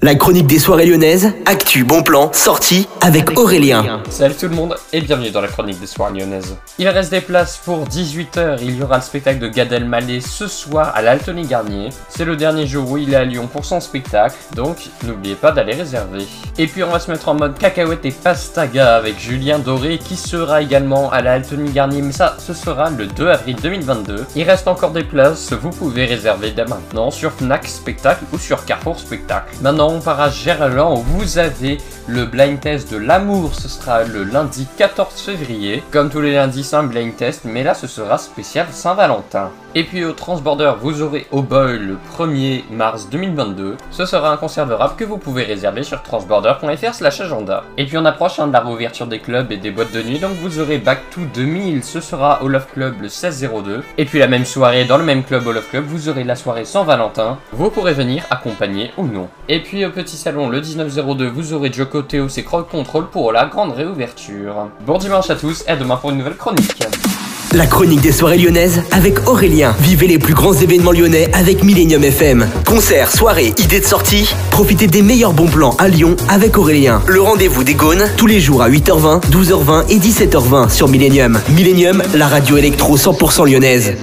La chronique des soirées lyonnaises, actu, bon plan, sortie avec Aurélien. Salut tout le monde et bienvenue dans la chronique des soirées lyonnaises. Il reste des places pour 18h, il y aura le spectacle de Gad Elmaleh ce soir à l'Altony Garnier. C'est le dernier jour où il est à Lyon pour son spectacle, donc n'oubliez pas d'aller réserver. Et puis on va se mettre en mode cacahuète et pastaga avec Julien Doré qui sera également à l'Altony Garnier, mais ça ce sera le 2 avril 2022. Il reste encore des places, vous pouvez réserver dès maintenant sur Fnac Spectacle ou sur Carrefour Spectacle. Maintenant on part à Gerland vous avez le blind test de l'amour. Ce sera le lundi 14 février. Comme tous les lundis, c'est un blind test, mais là ce sera spécial Saint-Valentin. Et puis au Transborder, vous aurez au Boy le 1er mars 2022. Ce sera un concert de rap que vous pouvez réserver sur transborder.fr slash agenda. Et puis on approche hein, de la réouverture des clubs et des boîtes de nuit, donc vous aurez Back to 2000. Ce sera au Love Club le 16-02. Et puis la même soirée, dans le même club au Love Club, vous aurez la soirée Saint-Valentin. Vous pourrez venir accompagner ou non. Et au Petit Salon, le 19-02, vous aurez Joko Théo et Crowd Control pour la grande réouverture. Bon dimanche à tous et à demain pour une nouvelle chronique. La chronique des soirées lyonnaises avec Aurélien. Vivez les plus grands événements lyonnais avec Millennium FM. Concerts, soirées, idées de sortie. Profitez des meilleurs bons plans à Lyon avec Aurélien. Le rendez-vous des Gaunes tous les jours à 8h20, 12h20 et 17h20 sur Millennium. Millennium, la radio électro 100% lyonnaise.